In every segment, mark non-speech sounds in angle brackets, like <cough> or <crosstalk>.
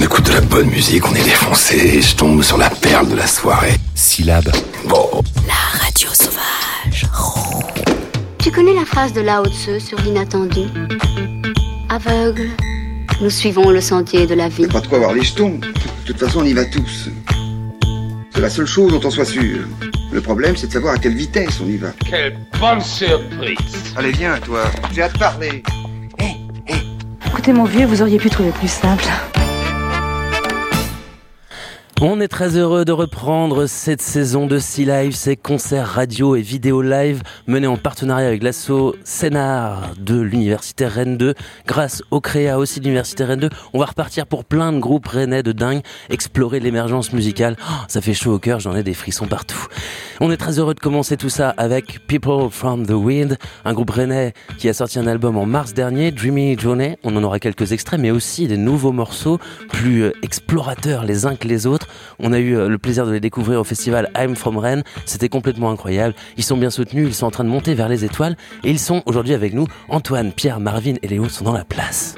On écoute de la bonne musique, on est défoncé, et je tombe sur la perle de la soirée. Syllabe. Bon. La radio sauvage. Tu connais la phrase de Lao Tzu sur l'inattendu? Aveugle, nous suivons le sentier de la vie. Pas de quoi avoir les jetons. De toute façon, on y va tous. C'est la seule chose dont on soit sûr. Le problème, c'est de savoir à quelle vitesse on y va. Quelle bonne surprise Allez, viens, toi. J'ai hâte de parler. Écoutez, mon vieux, vous auriez pu trouver plus simple. On est très heureux de reprendre cette saison de Sea Live, ces concerts radio et vidéo live menés en partenariat avec l'asso Scénar de l'Université Rennes 2. Grâce au créa aussi de l'Université Rennes 2, on va repartir pour plein de groupes rennais de dingue, explorer l'émergence musicale. Oh, ça fait chaud au cœur, j'en ai des frissons partout. On est très heureux de commencer tout ça avec People from the Wind, un groupe rennais qui a sorti un album en mars dernier, Dreamy Journey. On en aura quelques extraits, mais aussi des nouveaux morceaux plus euh, explorateurs les uns que les autres. On a eu euh, le plaisir de les découvrir au festival I'm From Rennes. C'était complètement incroyable. Ils sont bien soutenus, ils sont en train de monter vers les étoiles et ils sont aujourd'hui avec nous. Antoine, Pierre, Marvin et Léo sont dans la place.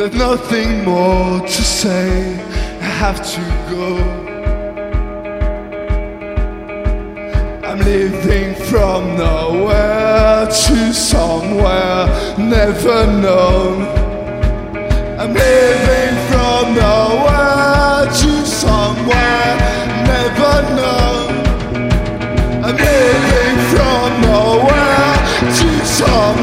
There's nothing more to say. I have to go. I'm living from nowhere to somewhere never known. I'm living from nowhere to somewhere never known. I'm living from nowhere to somewhere.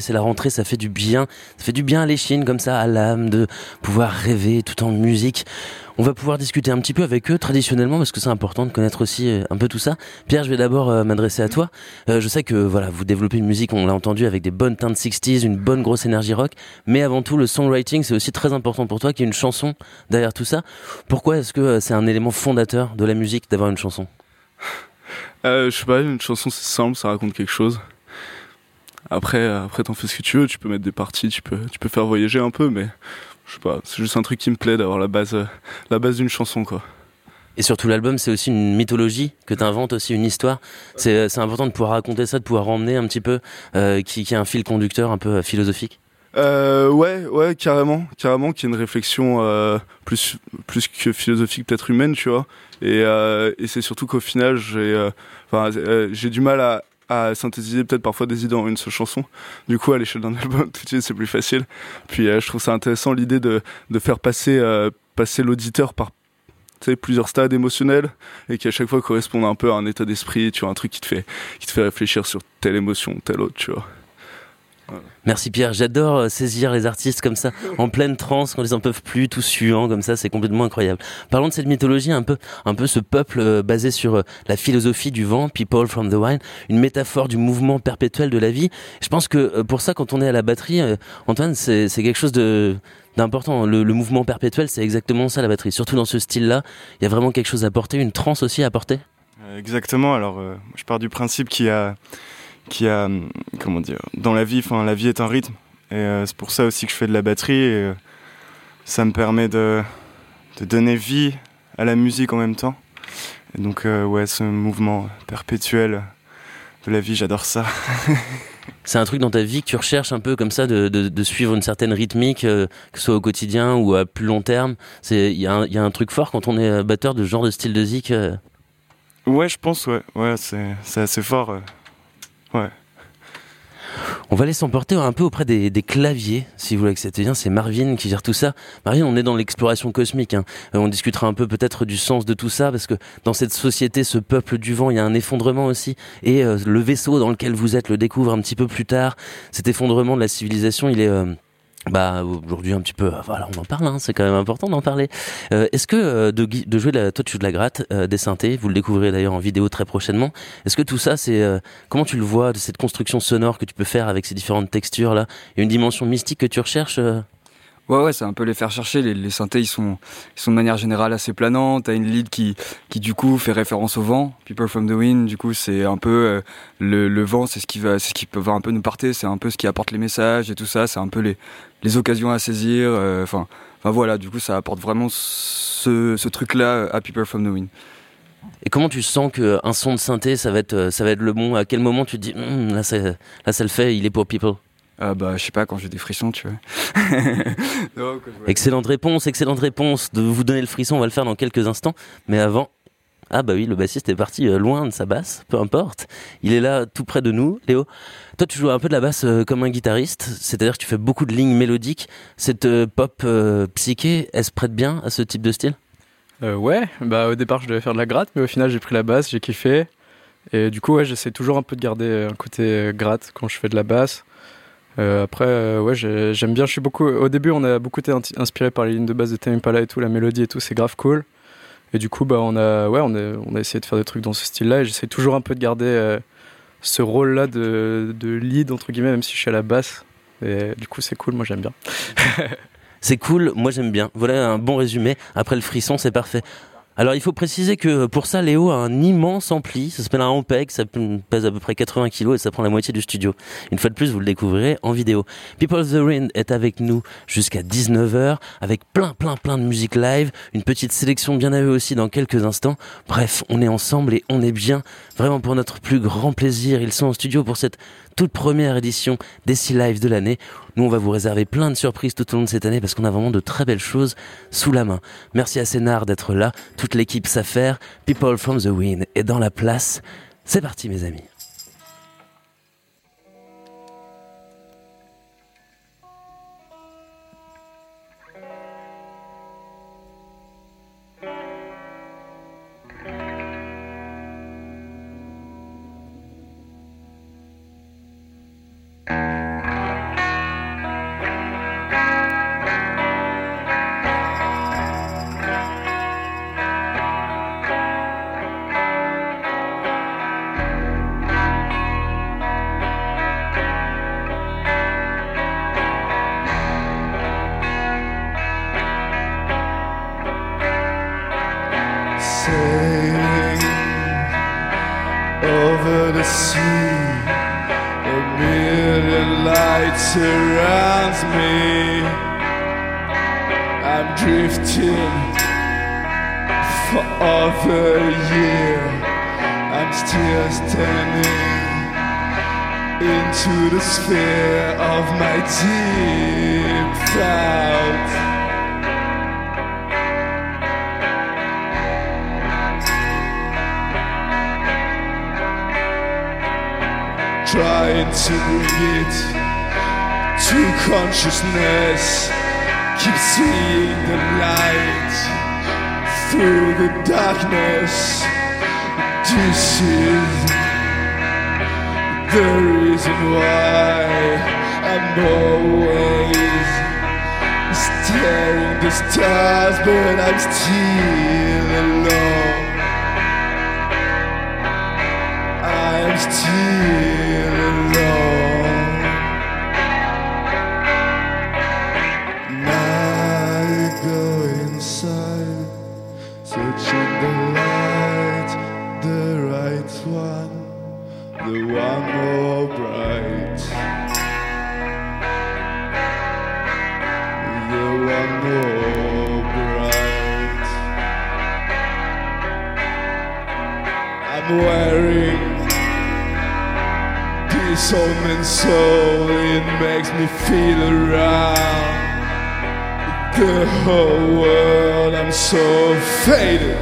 C'est la rentrée, ça fait du bien. Ça fait du bien à l'échine, comme ça, à l'âme, de pouvoir rêver tout en musique. On va pouvoir discuter un petit peu avec eux traditionnellement parce que c'est important de connaître aussi euh, un peu tout ça. Pierre, je vais d'abord euh, m'adresser à toi. Euh, je sais que voilà, vous développez une musique, on l'a entendu, avec des bonnes teintes 60s, une bonne grosse énergie rock, mais avant tout, le songwriting, c'est aussi très important pour toi qu'il y ait une chanson derrière tout ça. Pourquoi est-ce que c'est un élément fondateur de la musique d'avoir une chanson? Je sais pas, une chanson c'est simple, ça raconte quelque chose. Après, après t'en fais ce que tu veux, tu peux mettre des parties, tu peux, tu peux faire voyager un peu, mais je sais pas, c'est juste un truc qui me plaît d'avoir la base, euh, la base d'une chanson, quoi. Et surtout l'album, c'est aussi une mythologie que tu inventes, aussi une histoire. C'est, euh, c'est important de pouvoir raconter ça, de pouvoir emmener un petit peu, euh, qui, qui a un fil conducteur un peu philosophique. Euh, ouais, ouais, carrément, carrément, qui est une réflexion euh, plus plus que philosophique, peut-être humaine, tu vois. Et, euh, et c'est surtout qu'au final, j'ai, enfin, j'ai du mal à, à synthétiser peut-être parfois des idées en une seule chanson. Du coup, à l'échelle d'un <laughs> album, tout de suite, c'est plus facile. Puis, euh, je trouve ça intéressant l'idée de, de faire passer, euh, passer l'auditeur par plusieurs stades émotionnels et qui à chaque fois correspondent un peu à un état d'esprit, tu vois, un truc qui te fait, qui te fait réfléchir sur telle émotion, telle autre, tu vois. Merci Pierre, j'adore euh, saisir les artistes comme ça, en pleine transe, quand ils en peuvent plus, tout suant comme ça, c'est complètement incroyable. Parlons de cette mythologie, un peu, un peu ce peuple euh, basé sur euh, la philosophie du vent, People from the Wine, une métaphore du mouvement perpétuel de la vie. Je pense que pour ça, quand on est à la batterie, Antoine, c'est quelque chose d'important. Le, le, mouvement perpétuel, c'est exactement ça la batterie. Surtout dans ce style-là, il y a vraiment quelque chose à porter, une transe aussi à porter. Exactement. Alors, je pars du principe qu'il y a qui a, comment dire, dans la vie, enfin, la vie est un rythme. Et euh, c'est pour ça aussi que je fais de la batterie. Et, euh, ça me permet de, de, donner vie à la musique en même temps. Et donc, euh, ouais, ce mouvement perpétuel de la vie, j'adore ça. <laughs> c'est un truc dans ta vie que tu recherches un peu comme ça, de, de, de suivre une certaine rythmique, que ce soit au quotidien ou à plus long terme? Il y, y, a un truc fort quand on est batteur de ce genre de style de zik. Ouais, je pense, ouais. ouais c'est assez fort. Ouais. On va aller s'emporter un peu auprès des, claviers, si vous l'acceptez bien. C'est Marvin qui gère tout ça. Marvin, on est dans l'exploration cosmique. Hein. Euh, on discutera un peu peut-être du sens de tout ça, parce que dans cette société, ce peuple du vent, il y a un effondrement aussi. Et euh, le vaisseau dans lequel vous êtes le découvre un petit peu plus tard. Cet effondrement de la civilisation, il est... Euh, bah aujourd'hui un petit peu euh, voilà on en parle hein, c'est quand même important d'en parler. Euh, est-ce que euh, de, de jouer de la toi tu joues de la gratte des synthés vous le découvrirez d'ailleurs en vidéo très prochainement. Est-ce que tout ça c'est comment tu le vois de cette construction sonore que tu peux faire avec ces différentes textures là une dimension mystique que tu recherches Ouais, ouais, c'est un peu les faire chercher. Les, les synthés, ils sont, ils sont de manière générale assez planants. T'as une lead qui, qui du coup fait référence au vent. People from the wind, du coup, c'est un peu euh, le, le vent, c'est ce qui va, c'est ce qui peut un peu nous porter. C'est un peu ce qui apporte les messages et tout ça. C'est un peu les, les occasions à saisir. Euh, enfin, enfin voilà. Du coup, ça apporte vraiment ce, ce truc-là à People from the wind. Et comment tu sens qu'un son de synthé, ça va être, ça va être le bon? À quel moment tu te dis, hm, là, là, ça le fait, il est pour People? Ah bah, je sais pas, quand j'ai des frissons, tu <laughs> vois. excellente réponse, excellente réponse. De vous donner le frisson, on va le faire dans quelques instants. Mais avant, ah bah oui, le bassiste est parti euh, loin de sa basse, peu importe. Il est là tout près de nous, Léo. Toi, tu joues un peu de la basse euh, comme un guitariste, c'est-à-dire que tu fais beaucoup de lignes mélodiques. Cette euh, pop psyché, elle se prête bien à ce type de style? Ouais, bah au départ je devais faire de la gratte, mais au final j'ai pris la basse, j'ai kiffé. Et du coup, ouais, j'essaie toujours un peu de garder un côté gratte quand je fais de la basse. Euh, après, euh, ouais, j'aime bien. Je suis beaucoup. Au début, on a beaucoup été inspiré par les lignes de base de Tame Impala et tout, la mélodie et tout, c'est grave cool. Et du coup, bah, on a, ouais, on a, on a essayé de faire des trucs dans ce style-là. Et j'essaie toujours un peu de garder euh, ce rôle-là de, de lead entre guillemets, même si je suis à la basse. Et du coup, c'est cool. Moi, j'aime bien. <laughs> c'est cool. Moi, j'aime bien. Voilà un bon résumé. Après le frisson, c'est parfait. Alors il faut préciser que pour ça, Léo a un immense ampli, ça s'appelle un Ampeg, ça pèse à peu près 80 kg et ça prend la moitié du studio. Une fois de plus, vous le découvrirez en vidéo. People the Wind est avec nous jusqu'à 19h avec plein plein plein de musique live, une petite sélection bien à eux aussi dans quelques instants. Bref, on est ensemble et on est bien, vraiment pour notre plus grand plaisir. Ils sont en studio pour cette toute première édition des Sea Live de l'année. Nous, on va vous réserver plein de surprises tout au long de cette année parce qu'on a vraiment de très belles choses sous la main. Merci à Sénard d'être là, l'équipe s'affaire, People from the Wind est dans la place. C'est parti, mes amis. Surrounds me. I'm drifting for over a year. I'm still standing into the sphere of my deep thoughts. trying to it to consciousness. Keep seeing the light through the darkness. This is the reason why I'm always staring the stars, but I'm still alone. I'm still old man's soul, it makes me feel around the whole world. I'm so faded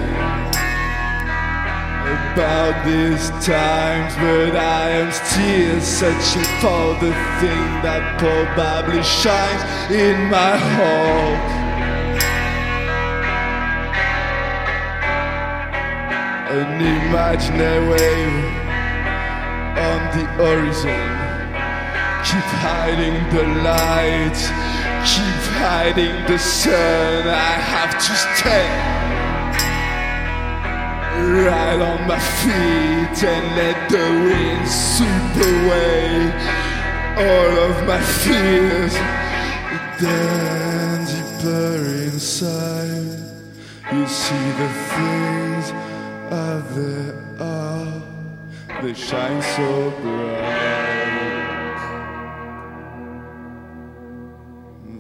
about these times, but I am still searching for the thing that probably shines in my heart. An imaginary wave the horizon. Keep hiding the light, keep hiding the sun. I have to stand right on my feet and let the wind sweep away all of my fears. Then deeper inside, you see the things are there are they shine so bright.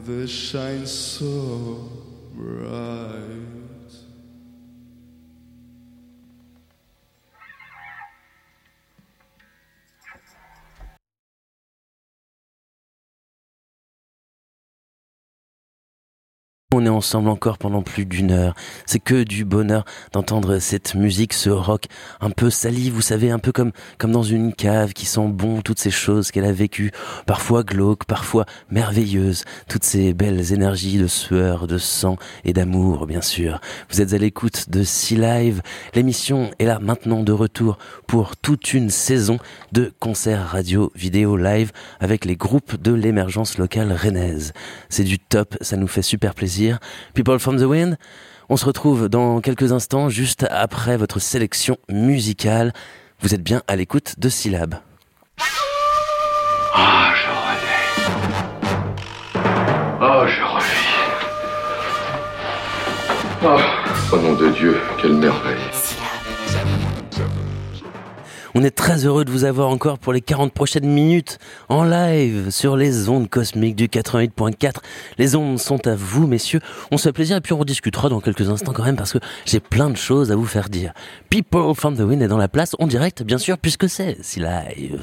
They shine so bright. On est ensemble encore pendant plus d'une heure. C'est que du bonheur d'entendre cette musique, ce rock un peu sali, vous savez, un peu comme, comme dans une cave qui sent bon toutes ces choses qu'elle a vécues, parfois glauques, parfois merveilleuses, toutes ces belles énergies de sueur, de sang et d'amour, bien sûr. Vous êtes à l'écoute de Sea Live. L'émission est là maintenant de retour pour toute une saison de concerts radio, vidéo, live avec les groupes de l'émergence locale rennaise. C'est du top, ça nous fait super plaisir. People from the Wind. On se retrouve dans quelques instants, juste après votre sélection musicale. Vous êtes bien à l'écoute de Syllab. Ah, je revis. Oh, je revis. Oh, au nom de Dieu, quelle merveille. On est très heureux de vous avoir encore pour les 40 prochaines minutes en live sur les ondes cosmiques du 88.4. Les ondes sont à vous, messieurs. On se fait plaisir et puis on rediscutera dans quelques instants quand même parce que j'ai plein de choses à vous faire dire. People from the Wind est dans la place en direct, bien sûr, puisque c'est si live.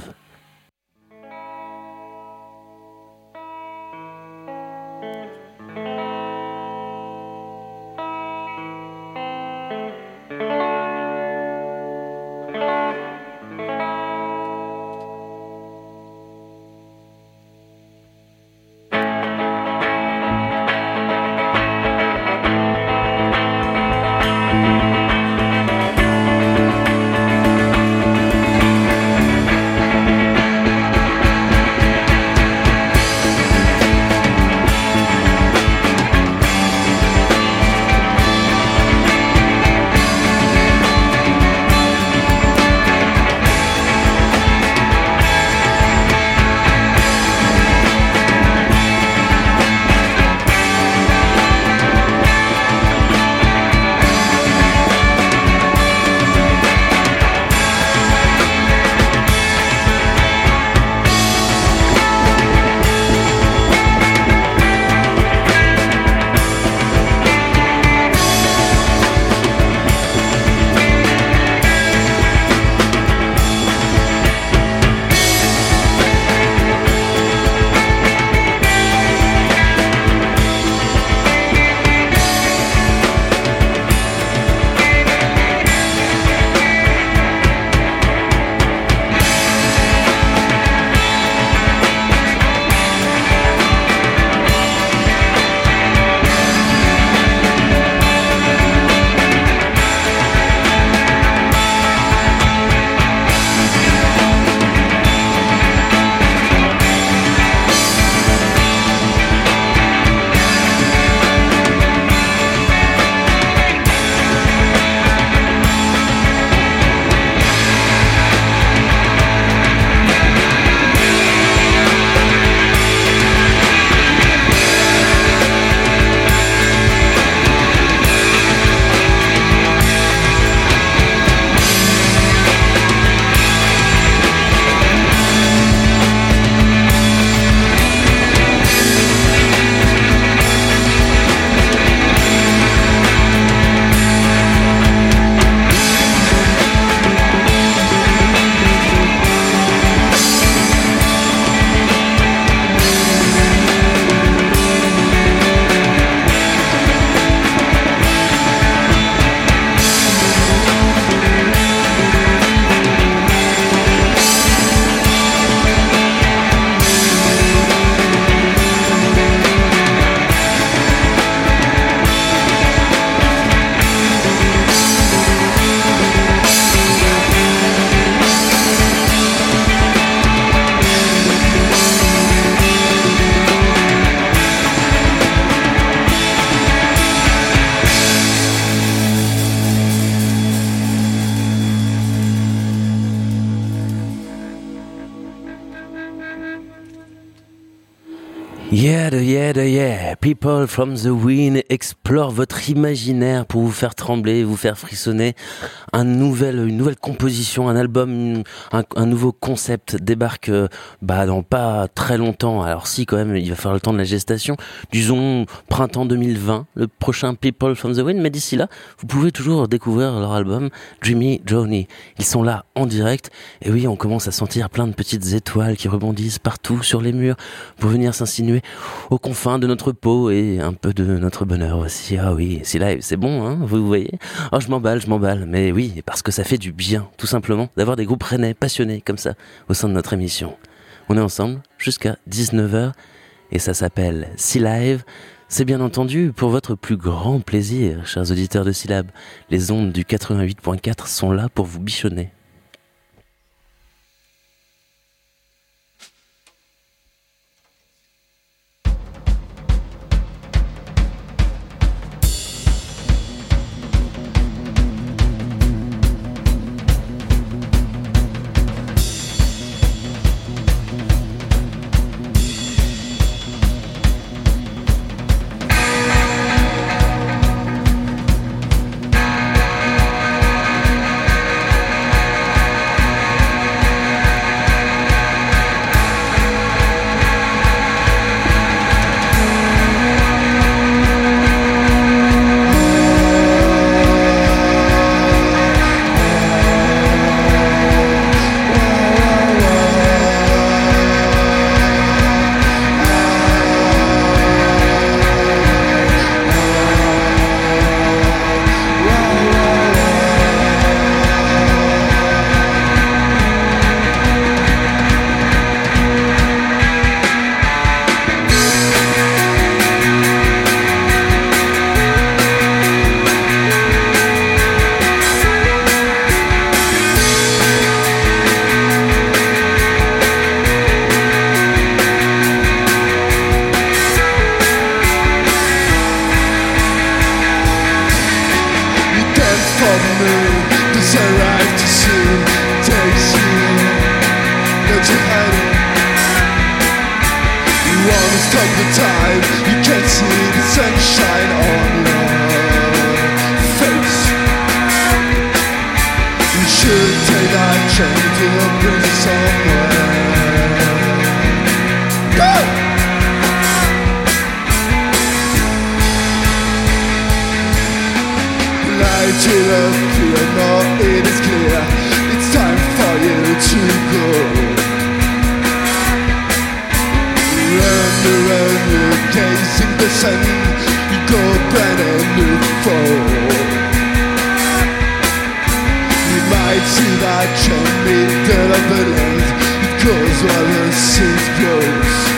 From the Wind explore votre imaginaire pour vous faire trembler, vous faire frissonner. Un nouvel, une nouvelle composition, un album, un, un nouveau concept débarque euh, bah, dans pas très longtemps. Alors si, quand même, il va falloir le temps de la gestation. Disons printemps 2020, le prochain People from the Wind. Mais d'ici là, vous pouvez toujours découvrir leur album Dreamy Journey. Ils sont là en direct. Et oui, on commence à sentir plein de petites étoiles qui rebondissent partout sur les murs pour venir s'insinuer aux confins de notre peau et un peu de notre bonheur aussi. Ah oui, c'est live, c'est bon, hein, vous voyez. Oh, je m'emballe, je m'emballe. Mais oui, parce que ça fait du bien, tout simplement, d'avoir des groupes rennais passionnés comme ça au sein de notre émission. On est ensemble jusqu'à 19h et ça s'appelle Sea Live. C'est bien entendu pour votre plus grand plaisir, chers auditeurs de Syllab. Les ondes du 88.4 sont là pour vous bichonner. Sevdiğim bir sene Go! to the piano, it is clear It's time for you to go Round around your case in the sun You go brand new phone Ejsida, czemu mi because all Kozła, więc syf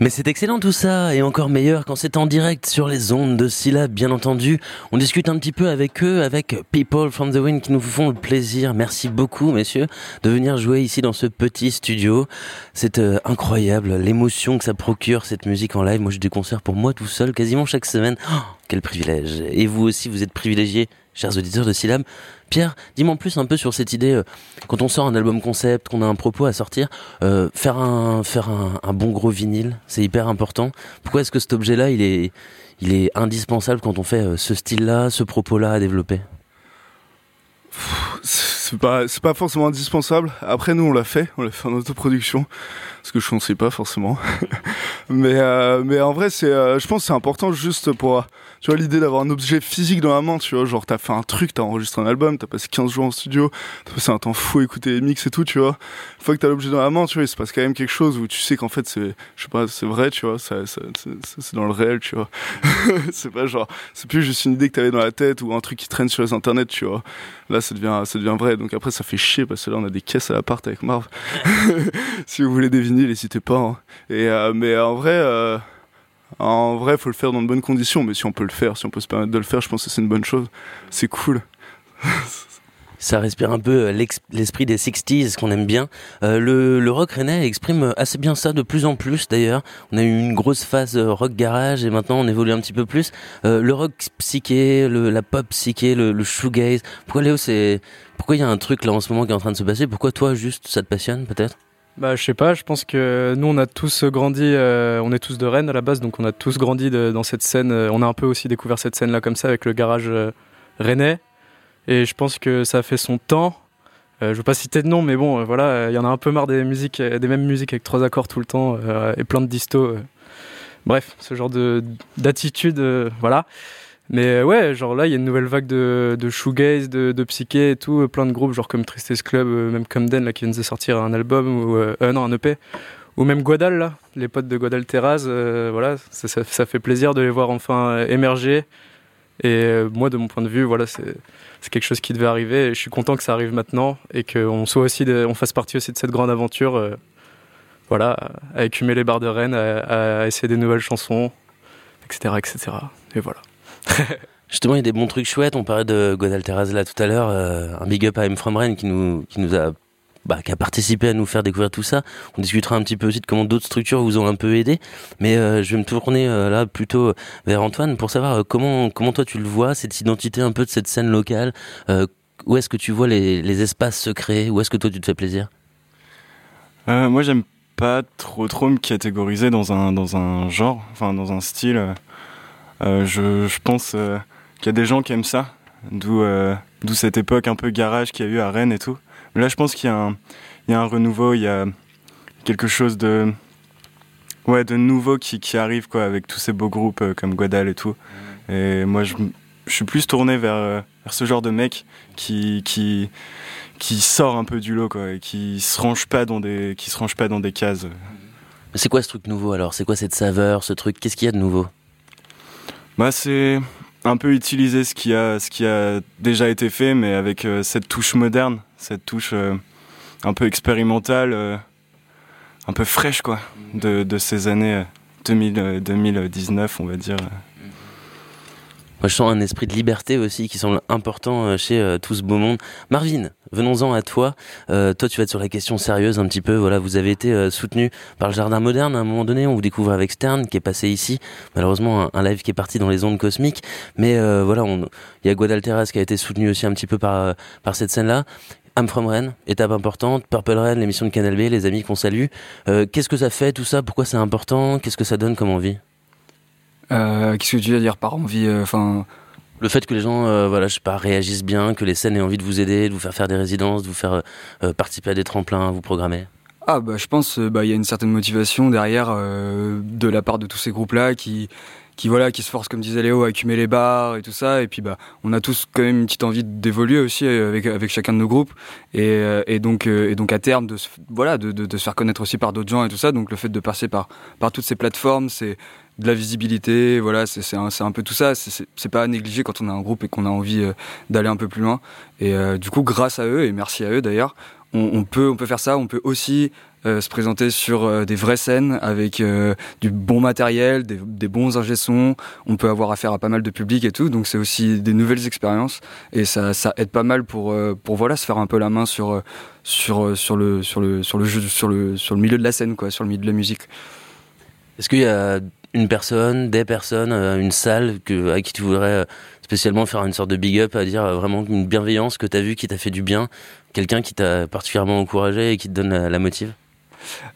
Mais c'est excellent tout ça, et encore meilleur quand c'est en direct sur les ondes de Syllab, bien entendu. On discute un petit peu avec eux, avec People from the Wind qui nous font le plaisir, merci beaucoup messieurs, de venir jouer ici dans ce petit studio. C'est euh, incroyable, l'émotion que ça procure cette musique en live. Moi j'ai des concerts pour moi tout seul, quasiment chaque semaine. Oh, quel privilège. Et vous aussi, vous êtes privilégiés, chers auditeurs de Syllab. Pierre, dis-moi en plus un peu sur cette idée, euh, quand on sort un album concept, qu'on a un propos à sortir, euh, faire, un, faire un, bon gros vinyle, c'est hyper important. Pourquoi est-ce que cet objet-là, il est, il est indispensable quand on fait euh, ce style-là, ce propos-là à développer? C'est pas pas forcément indispensable. Après nous on l'a fait, on l'a fait en autoproduction ce que je conseille pas forcément. <laughs> mais euh, mais en vrai c'est euh, je pense c'est important juste pour tu vois l'idée d'avoir un objet physique dans la main, tu vois, genre t'as fait un truc, t'as enregistré un album, t'as passé 15 jours en studio, t'as passé un temps fou écouter les mix et tout, tu vois. Une fois que t'as l'objet dans la main, tu vois, il se passe quand même quelque chose où tu sais qu'en fait c'est je sais pas, c'est vrai, tu vois, ça, c'est dans le réel, tu vois. <laughs> c'est pas genre c'est plus juste une idée que t'avais dans la tête ou un truc qui traîne sur les internet, tu vois. Là ça devient ça devient vrai. Donc après ça fait chier parce que là on a des caisses à l'appart avec Marv. <laughs> si vous voulez n'hésitez pas. Hein. Et, euh, mais en vrai, euh, en vrai, faut le faire dans de bonnes conditions. Mais si on peut le faire, si on peut se permettre de le faire, je pense que c'est une bonne chose. C'est cool. <laughs> Ça respire un peu euh, l'esprit des 60s qu'on aime bien. le, le, rock rennais exprime assez bien ça de plus en plus d'ailleurs. On a eu une grosse phase rock garage et maintenant on évolue un petit peu plus. le rock psyché, la pop psyché, le, le shoegaze. Pourquoi Léo, c'est pourquoi il y a un truc là en ce moment qui est en train de se passer? Pourquoi toi juste ça te passionne peut-être? Bah, je sais pas, je pense que nous, on a tous grandi, euh, on est tous de Rennes à la base, donc on a tous grandi dans cette scène. Euh, on a un peu aussi découvert cette scène-là comme ça avec le garage euh, rennais. Et je pense que ça a fait son temps. je veux pas citer de nom, mais bon, voilà, il y en a un peu marre des musiques, des mêmes musiques avec trois accords tout le temps et plein de distos. bref, ce genre de d'attitude, voilà. Mais euh, ouais, genre là, il y a une nouvelle vague de, de shoegaze, de, de psyché et tout, euh, plein de groupes, genre comme Tristesse Club, euh, même Den là, qui vient de sortir un album, ou, euh, non, un EP, ou même Guadal, là, les potes de Guadal Terraz, voilà, ça, fait plaisir de les voir enfin émerger. Et moi, de mon point de vue, voilà, c'est quelque chose qui devait arriver. Et je suis content que ça arrive maintenant et qu'on soit aussi, on fasse partie aussi de cette grande aventure. voilà, à écumer les bars de Rennes, à, à essayer des nouvelles chansons, etc., etc. Et voilà. <laughs> Justement, il y a des bons trucs chouettes. On parlait de Godal là tout à l'heure. Euh, un big up à M From qui nous, qui nous a, bah, qui a participé à nous faire découvrir tout ça. On discutera un petit peu aussi de comment d'autres structures vous ont un peu aidé. Mais euh, je vais me tourner euh, là plutôt vers Antoine pour savoir comment, comment toi tu le vois, cette identité un peu de cette scène locale. où est-ce que tu vois les, les espaces se créer Où est-ce que toi tu te fais plaisir? Moi, j'aime pas trop trop me catégoriser dans un, dans un genre, enfin dans un style. Euh, je, je, pense euh, qu'il y a des gens qui aiment ça, d'où euh, d'où cette époque un peu garage qu'il y a eu à Rennes et tout. Mais là, je pense qu'il y, y, a un renouveau, il y a quelque chose de ouais de nouveau qui, qui arrive quoi avec tous ces beaux groupes comme Guadal et tout. Et moi, je, je suis plus tourné vers, vers ce genre de mec qui qui qui sort un peu du lot quoi et qui se range pas dans des qui se range pas dans des cases. C'est quoi ce truc nouveau alors? C'est quoi cette saveur, ce truc? Qu'est-ce qu'il y a de nouveau? Bah, c'est un peu utiliser ce qui a, ce qui a déjà été fait, mais avec euh, cette touche moderne, cette touche euh, un peu expérimentale, euh, un peu fraîche, quoi, de, de ces années 2000, 2019, on va dire. Moi, je sens un esprit de liberté aussi qui semble important chez tout ce beau monde. Marvin, venons-en à toi. Euh, toi, tu vas être sur la question sérieuse un petit peu. Voilà, vous avez été euh, soutenu par le Jardin Moderne à un moment donné. On vous découvre avec Stern qui est passé ici. Malheureusement, un, live qui est parti dans les ondes cosmiques. Mais euh, voilà, il y a Guadalteras qui a été soutenu aussi un petit peu par euh, par cette scène-là. I'm from Rennes, étape importante. Purple Rennes, l'émission de Canal B, les amis qu'on salue. Euh, qu'est-ce que ça fait tout ça? Pourquoi c'est important? Qu'est-ce que ça donne comme envie? Qu'est-ce que tu veux dire par envie Enfin le fait que les gens, euh, voilà, je sais pas, réagissent bien, que les scènes aient envie de vous aider, de vous faire faire des résidences, de vous faire euh, participer à des tremplins, vous programmer. Ah bah je pense, euh, bah il y a une certaine motivation derrière de la part de tous ces groupes-là qui qui voilà qui se forcent comme disait Léo à écumer les bars et tout ça. Et puis bah on a tous quand même une petite envie d'évoluer aussi avec avec chacun de nos groupes. Et, et donc et donc à terme de se, voilà de, de, de se faire connaître aussi par d'autres gens et tout ça. Donc le fait de passer par par toutes ces plateformes c'est de la visibilité, voilà, c'est un, un, peu tout ça. C'est pas à négliger quand on a un groupe et qu'on a envie euh, d'aller un peu plus loin. Et euh, du coup, grâce à eux, et merci à eux d'ailleurs, on, peut, on peut faire ça. On peut aussi euh, se présenter sur des vraies scènes avec du bon matériel, des, des bons ingé sons. On peut avoir affaire à pas mal de public et tout, donc c'est aussi des nouvelles expériences et ça, ça aide pas mal pour pour voilà se faire un peu la main sur sur sur le sur le sur le sur le milieu de la scène quoi, sur le milieu de la musique. Est-ce qu'il y a une personne, des personnes, une salle à qui tu voudrais spécialement faire une sorte de big up, à dire vraiment une bienveillance que tu as vu qui t'a fait du bien, quelqu'un qui t'a particulièrement encouragé et qui te donne la motive?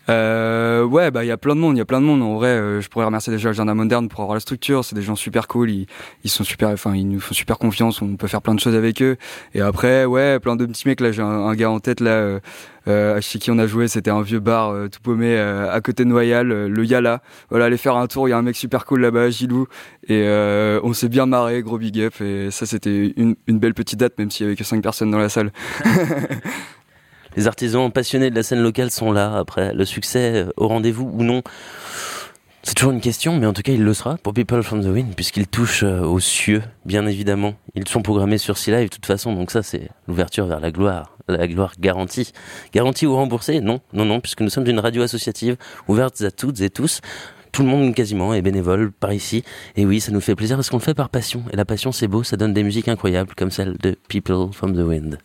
Euh, ouais, bah il y a plein de monde, il y a plein de monde. En vrai, euh, je pourrais remercier déjà le jardin moderne pour avoir la structure. C'est des gens super cool, ils, ils sont super, enfin ils nous font super confiance. On peut faire plein de choses avec eux. Et après, ouais, plein de petits mecs. Là, j'ai un, gars en tête là. Euh, euh, chez qui on a joué, c'était un vieux bar euh, tout paumé à côté de Noyal, le Yala. Voilà, aller faire un tour, il y a un mec super cool là-bas, Gilou, et on s'est bien marré, gros big up, et ça c'était une, une belle petite date, même s'il y avait que 5 personnes dans la salle. <laughs> les artisans passionnés de la scène locale sont là. Après, le succès au rendez-vous ou non, c'est toujours une question, mais en tout cas, il le sera pour People from the Wind, puisqu'ils touchent euh, aux cieux, bien évidemment. Ils sont programmés sur Sea Live de toute façon, donc ça, c'est l'ouverture vers la gloire. La gloire garantie. Garantie ou remboursée? Non, non, non, puisque nous sommes une radio associative, ouverte à toutes et tous. Tout le monde quasiment est bénévole par ici. Et oui, ça nous fait plaisir parce qu'on le fait par passion. Et la passion, c'est beau, ça donne des musiques incroyables comme celle de People from the Wind.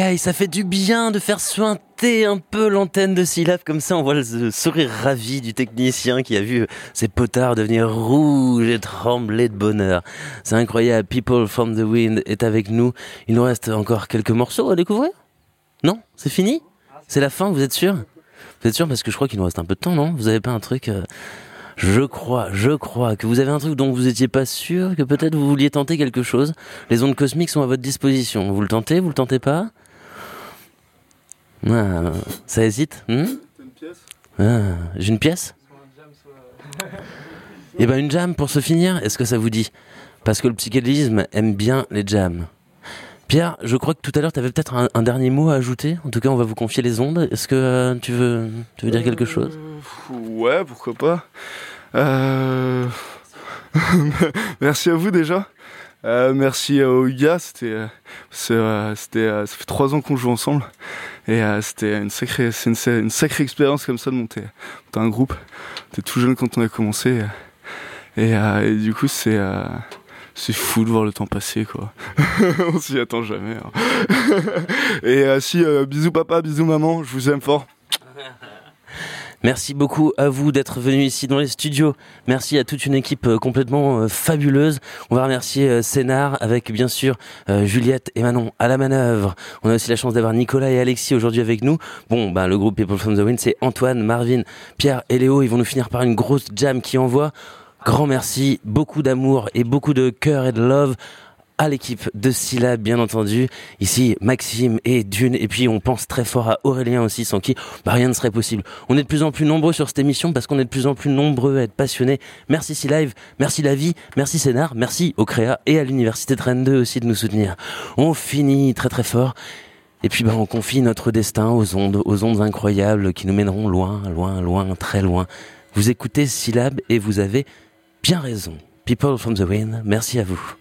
Aïe ça fait du bien de faire suinter un peu l'antenne de syllabes comme ça. On voit le sourire ravi du technicien qui a vu ses potards devenir rouges et trembler de bonheur. C'est incroyable. People from the Wind est avec nous. Il nous reste encore quelques morceaux à découvrir. Non, c'est fini? C'est la fin. Vous êtes sûr? Vous êtes sûr parce que je crois qu'il nous reste un peu de temps, non? Vous avez pas un truc euh, je crois, je crois que vous avez un truc dont vous étiez pas sûr, que peut-être vous vouliez tenter quelque chose. Les ondes cosmiques sont à votre disposition. Vous le tentez, vous le tentez pas? Ah, Ça hésite hmm ah, J'ai une pièce <laughs> Eh ben une jam pour se finir, est-ce que ça vous dit? Parce que le psychédélisme aime bien les jams. Pierre, je crois que tout à l'heure tu avais peut-être un, dernier mot à ajouter. En tout cas, on va vous confier les ondes. Est-ce que euh, tu veux, tu veux dire quelque chose? Ouais, pourquoi pas. Euh... <laughs> merci à vous déjà. Euh, merci au gars, c'était, euh, euh, c'était, ça fait trois ans qu'on joue ensemble et c'était une sacrée, c'est une, sacrée expérience comme ça de monter, un groupe. T'es tout jeune quand on a commencé et, et du coup c'est, c'est fou de voir le temps passer quoi. <laughs> on s'y attend jamais. Hein. <laughs> et si bisous papa, bisous maman, je vous aime fort. Merci beaucoup à vous d'être venus ici dans les studios. Merci à toute une équipe euh, complètement euh, fabuleuse. On va remercier euh, Sénard avec bien sûr Juliette et Manon à la manœuvre. On a aussi la chance d'avoir Nicolas et Alexis aujourd'hui avec nous. Bon, ben le groupe People from the Wind, c'est Antoine, Marvin, Pierre et Léo. Ils vont nous finir par une grosse jam qui envoie. Grand merci, beaucoup d'amour et beaucoup de cœur et de love à l'équipe de Syllab, bien entendu. Ici, Maxime et Dune. Et puis, on pense très fort à Aurélien aussi, sans qui bah, rien ne serait possible. On est de plus en plus nombreux sur cette émission parce qu'on est de plus en plus nombreux à être passionnés. Merci Sylive, merci La Vie, merci Scénar, merci au Créa et à l'Université de Rennes 2 aussi de nous soutenir. On finit très très fort. Et puis, bah, on confie notre destin aux ondes, aux ondes incroyables qui nous mèneront loin, loin, loin, très loin. Vous écoutez Syllab et vous avez bien raison. People from the Wind, merci à vous.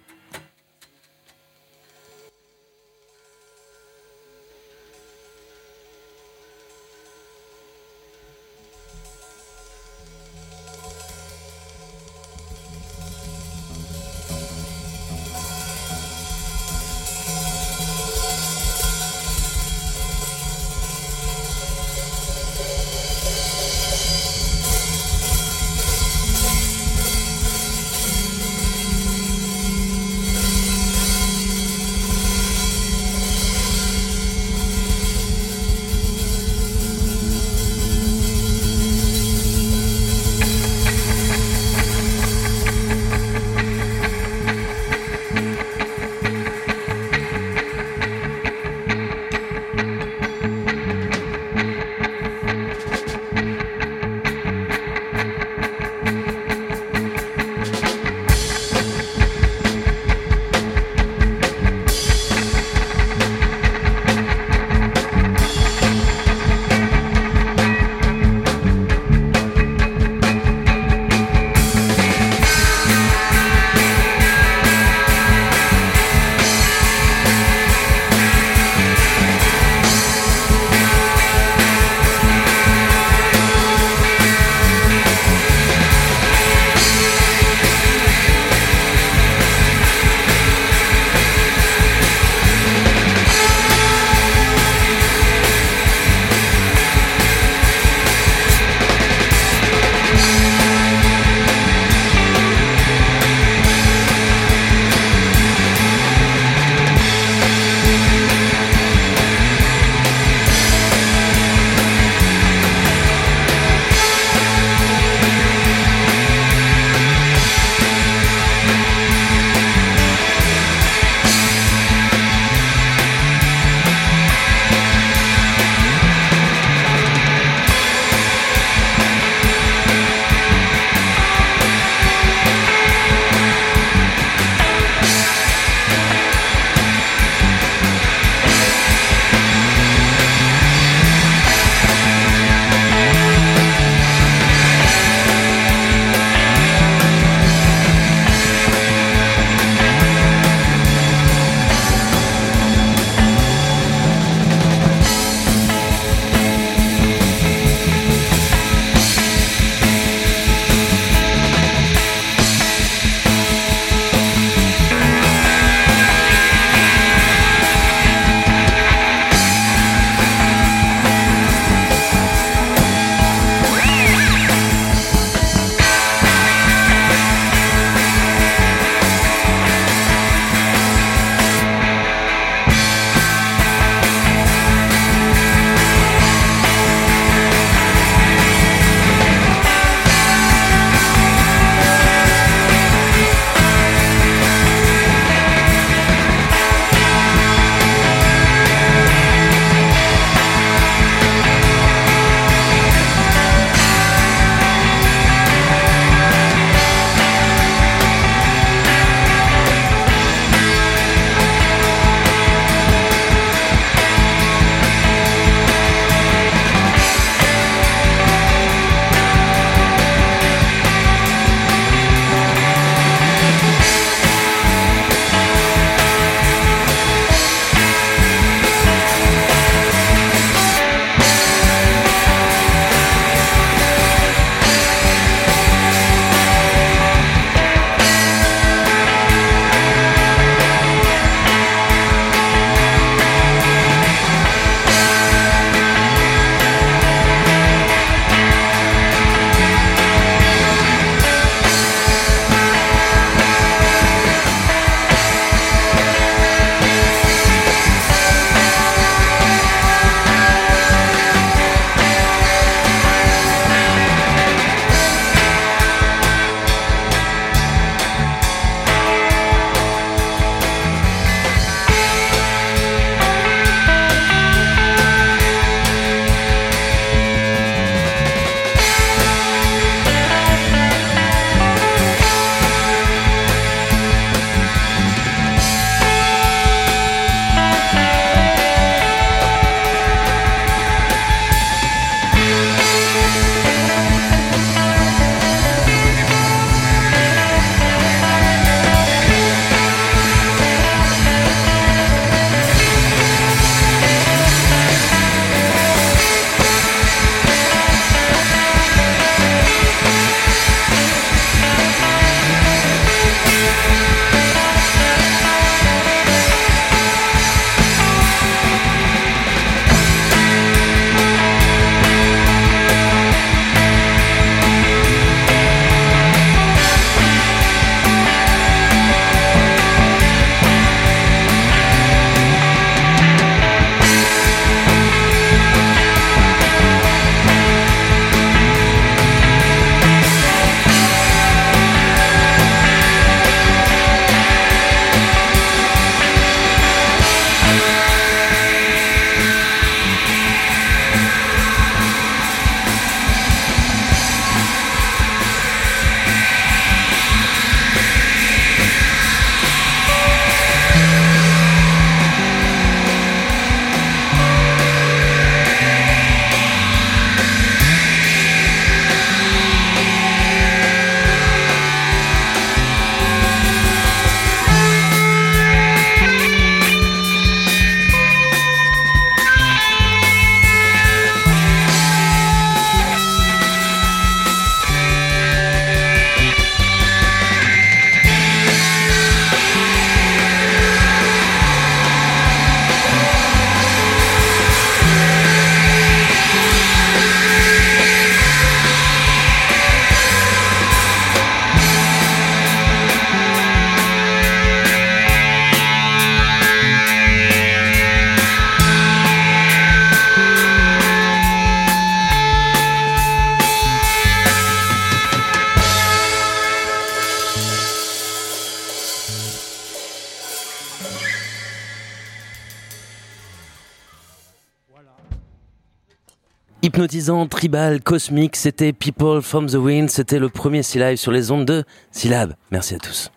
Tribal, cosmique, c'était People from the Wind, c'était le premier Live sur les ondes de Syllab. Merci à tous.